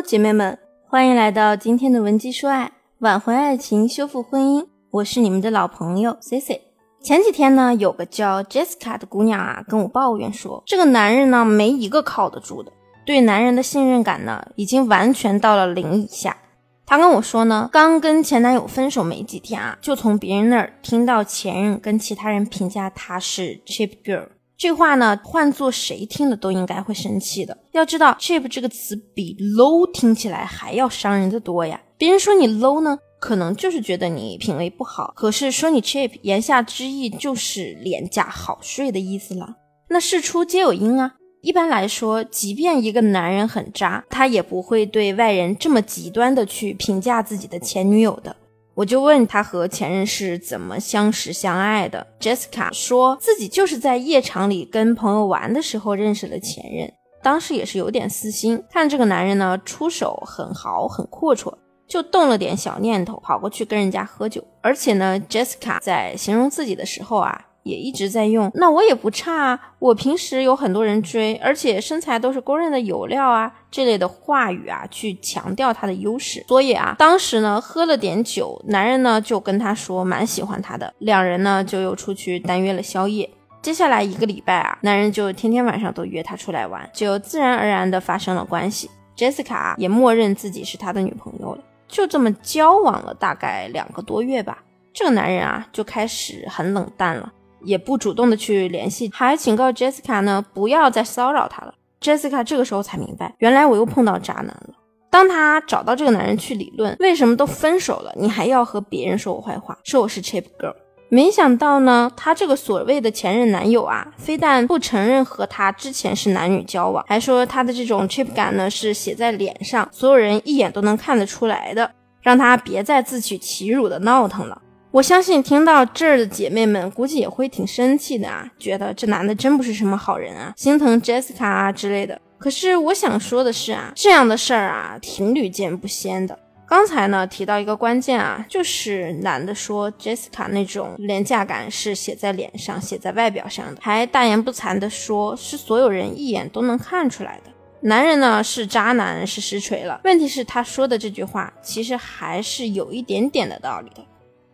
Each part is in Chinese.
姐妹们，欢迎来到今天的文姬说爱，挽回爱情，修复婚姻。我是你们的老朋友 C C。前几天呢，有个叫 Jessica 的姑娘啊，跟我抱怨说，这个男人呢，没一个靠得住的，对男人的信任感呢，已经完全到了零以下。她跟我说呢，刚跟前男友分手没几天啊，就从别人那儿听到前任跟其他人评价她是 cheap girl。这话呢，换做谁听了都应该会生气的。要知道，cheap 这个词比 low 听起来还要伤人的多呀。别人说你 low 呢，可能就是觉得你品味不好；可是说你 cheap，言下之意就是廉价、好睡的意思了。那事出皆有因啊。一般来说，即便一个男人很渣，他也不会对外人这么极端的去评价自己的前女友的。我就问他和前任是怎么相识相爱的。Jessica 说自己就是在夜场里跟朋友玩的时候认识的前任，当时也是有点私心，看这个男人呢出手很豪很阔绰，就动了点小念头，跑过去跟人家喝酒。而且呢，Jessica 在形容自己的时候啊。也一直在用，那我也不差啊，我平时有很多人追，而且身材都是公认的有料啊，这类的话语啊，去强调他的优势。所以啊，当时呢喝了点酒，男人呢就跟他说蛮喜欢他的，两人呢就又出去单约了宵夜。接下来一个礼拜啊，男人就天天晚上都约她出来玩，就自然而然的发生了关系。Jessica 也默认自己是他的女朋友了，就这么交往了大概两个多月吧，这个男人啊就开始很冷淡了。也不主动的去联系，还警告 Jessica 呢，不要再骚扰他了。Jessica 这个时候才明白，原来我又碰到渣男了。当他找到这个男人去理论，为什么都分手了，你还要和别人说我坏话，说我是 cheap girl？没想到呢，他这个所谓的前任男友啊，非但不承认和他之前是男女交往，还说他的这种 cheap 感呢是写在脸上，所有人一眼都能看得出来的，让他别再自取其辱的闹腾了。我相信听到这儿的姐妹们估计也会挺生气的啊，觉得这男的真不是什么好人啊，心疼 Jessica 啊之类的。可是我想说的是啊，这样的事儿啊挺屡见不鲜的。刚才呢提到一个关键啊，就是男的说 Jessica 那种廉价感是写在脸上、写在外表上的，还大言不惭的说是所有人一眼都能看出来的。男人呢是渣男是实锤了，问题是他说的这句话其实还是有一点点的道理的。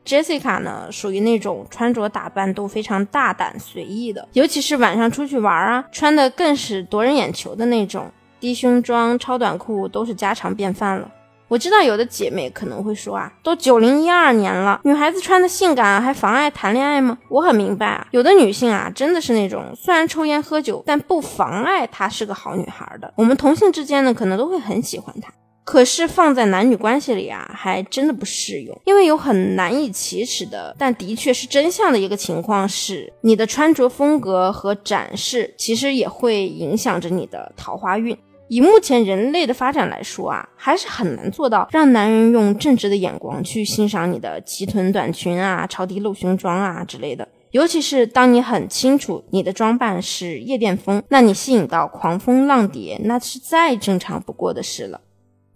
Jessica 呢，属于那种穿着打扮都非常大胆随意的，尤其是晚上出去玩啊，穿的更是夺人眼球的那种，低胸装、超短裤都是家常便饭了。我知道有的姐妹可能会说啊，都九零一二年了，女孩子穿的性感还妨碍谈恋爱吗？我很明白啊，有的女性啊，真的是那种虽然抽烟喝酒，但不妨碍她是个好女孩的。我们同性之间呢，可能都会很喜欢她。可是放在男女关系里啊，还真的不适用，因为有很难以启齿的，但的确是真相的一个情况是，你的穿着风格和展示，其实也会影响着你的桃花运。以目前人类的发展来说啊，还是很难做到让男人用正直的眼光去欣赏你的齐臀短裙啊、超低露胸装啊之类的。尤其是当你很清楚你的装扮是夜店风，那你吸引到狂风浪蝶，那是再正常不过的事了。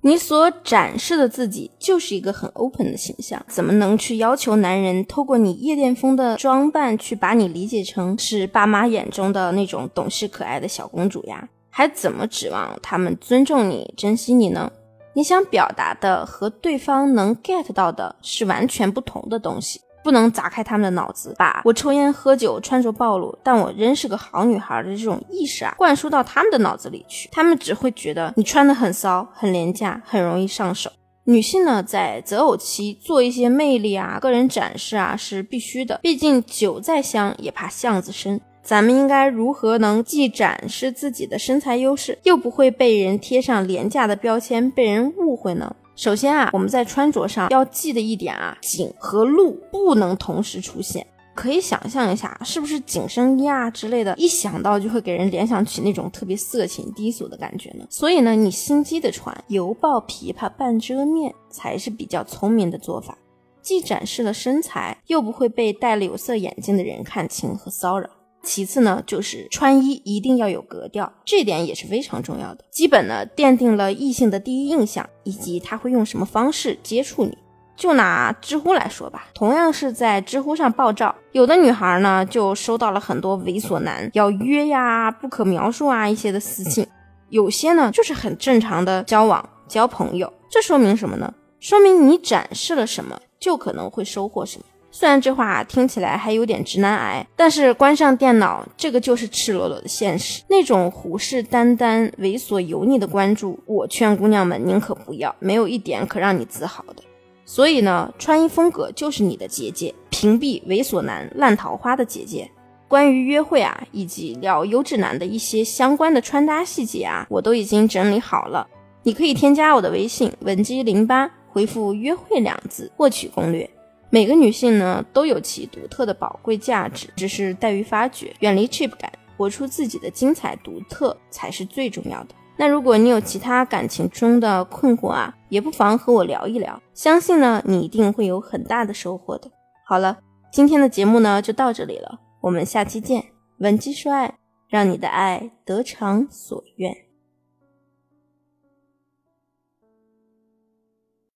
你所展示的自己就是一个很 open 的形象，怎么能去要求男人透过你夜店风的装扮去把你理解成是爸妈眼中的那种懂事可爱的小公主呀？还怎么指望他们尊重你、珍惜你呢？你想表达的和对方能 get 到的是完全不同的东西。不能砸开他们的脑子，把我抽烟喝酒、穿着暴露，但我仍是个好女孩的这种意识啊，灌输到他们的脑子里去。他们只会觉得你穿的很骚、很廉价、很容易上手。女性呢，在择偶期做一些魅力啊、个人展示啊是必须的，毕竟酒再香也怕巷子深。咱们应该如何能既展示自己的身材优势，又不会被人贴上廉价的标签，被人误会呢？首先啊，我们在穿着上要记得一点啊，紧和露不能同时出现。可以想象一下，是不是紧身衣啊之类的，一想到就会给人联想起那种特别色情低俗的感觉呢？所以呢，你心机的穿，犹抱琵琶半遮面才是比较聪明的做法，既展示了身材，又不会被戴了有色眼镜的人看清和骚扰。其次呢，就是穿衣一定要有格调，这点也是非常重要的。基本呢，奠定了异性的第一印象，以及他会用什么方式接触你。就拿知乎来说吧，同样是在知乎上爆照，有的女孩呢就收到了很多猥琐男要约呀、不可描述啊一些的私信，有些呢就是很正常的交往。交朋友。这说明什么呢？说明你展示了什么，就可能会收获什么。虽然这话听起来还有点直男癌，但是关上电脑，这个就是赤裸裸的现实。那种虎视眈眈、猥琐油腻的关注，我劝姑娘们宁可不要，没有一点可让你自豪的。所以呢，穿衣风格就是你的结界，屏蔽猥琐男、烂桃花的结界。关于约会啊，以及聊优质男的一些相关的穿搭细节啊，我都已经整理好了，你可以添加我的微信文姬零八，回复“约会”两字获取攻略。每个女性呢都有其独特的宝贵价值，只是待于发掘。远离 cheap 感，活出自己的精彩独特才是最重要的。那如果你有其他感情中的困惑啊，也不妨和我聊一聊，相信呢你一定会有很大的收获的。好了，今天的节目呢就到这里了，我们下期见。闻鸡说爱，让你的爱得偿所愿。